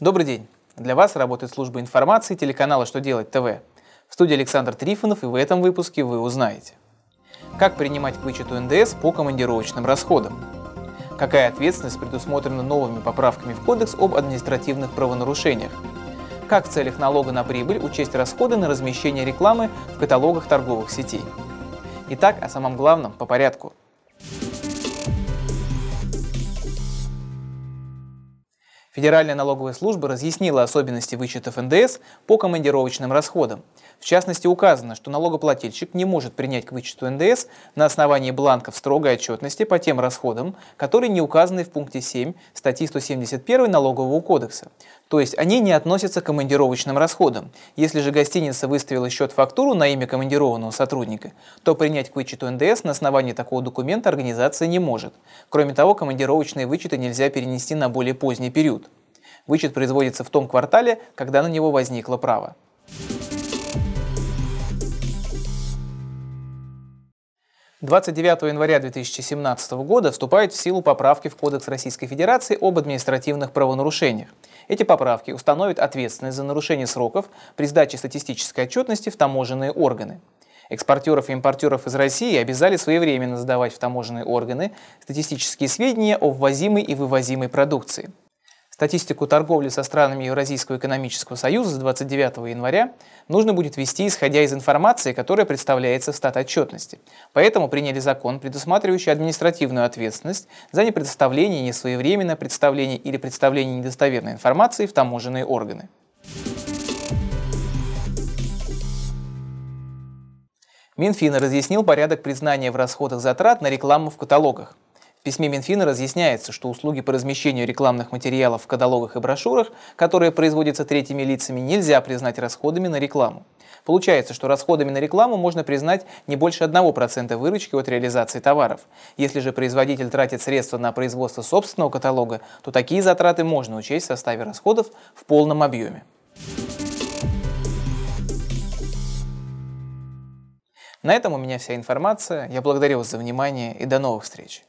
Добрый день. Для вас работает служба информации телеканала «Что делать ТВ». В студии Александр Трифонов, и в этом выпуске вы узнаете. Как принимать к вычету НДС по командировочным расходам? Какая ответственность предусмотрена новыми поправками в Кодекс об административных правонарушениях? Как в целях налога на прибыль учесть расходы на размещение рекламы в каталогах торговых сетей? Итак, о самом главном по порядку – Федеральная налоговая служба разъяснила особенности вычетов НДС по командировочным расходам. В частности, указано, что налогоплательщик не может принять к вычету НДС на основании бланков строгой отчетности по тем расходам, которые не указаны в пункте 7 статьи 171 Налогового кодекса. То есть они не относятся к командировочным расходам. Если же гостиница выставила счет-фактуру на имя командированного сотрудника, то принять к вычету НДС на основании такого документа организация не может. Кроме того, командировочные вычеты нельзя перенести на более поздний период. Вычет производится в том квартале, когда на него возникло право. Двадцать 29 января 2017 года вступают в силу поправки в Кодекс Российской Федерации об административных правонарушениях. Эти поправки установят ответственность за нарушение сроков при сдаче статистической отчетности в таможенные органы. Экспортеров и импортеров из России обязали своевременно сдавать в таможенные органы статистические сведения о ввозимой и вывозимой продукции – Статистику торговли со странами Евразийского экономического союза с 29 января нужно будет вести, исходя из информации, которая представляется в стат-отчетности. Поэтому приняли закон, предусматривающий административную ответственность за непредоставление, несвоевременное представление или представление недостоверной информации в таможенные органы. Минфин разъяснил порядок признания в расходах затрат на рекламу в каталогах. В письме Минфина разъясняется, что услуги по размещению рекламных материалов в каталогах и брошюрах, которые производятся третьими лицами, нельзя признать расходами на рекламу. Получается, что расходами на рекламу можно признать не больше 1% выручки от реализации товаров. Если же производитель тратит средства на производство собственного каталога, то такие затраты можно учесть в составе расходов в полном объеме. На этом у меня вся информация. Я благодарю вас за внимание и до новых встреч.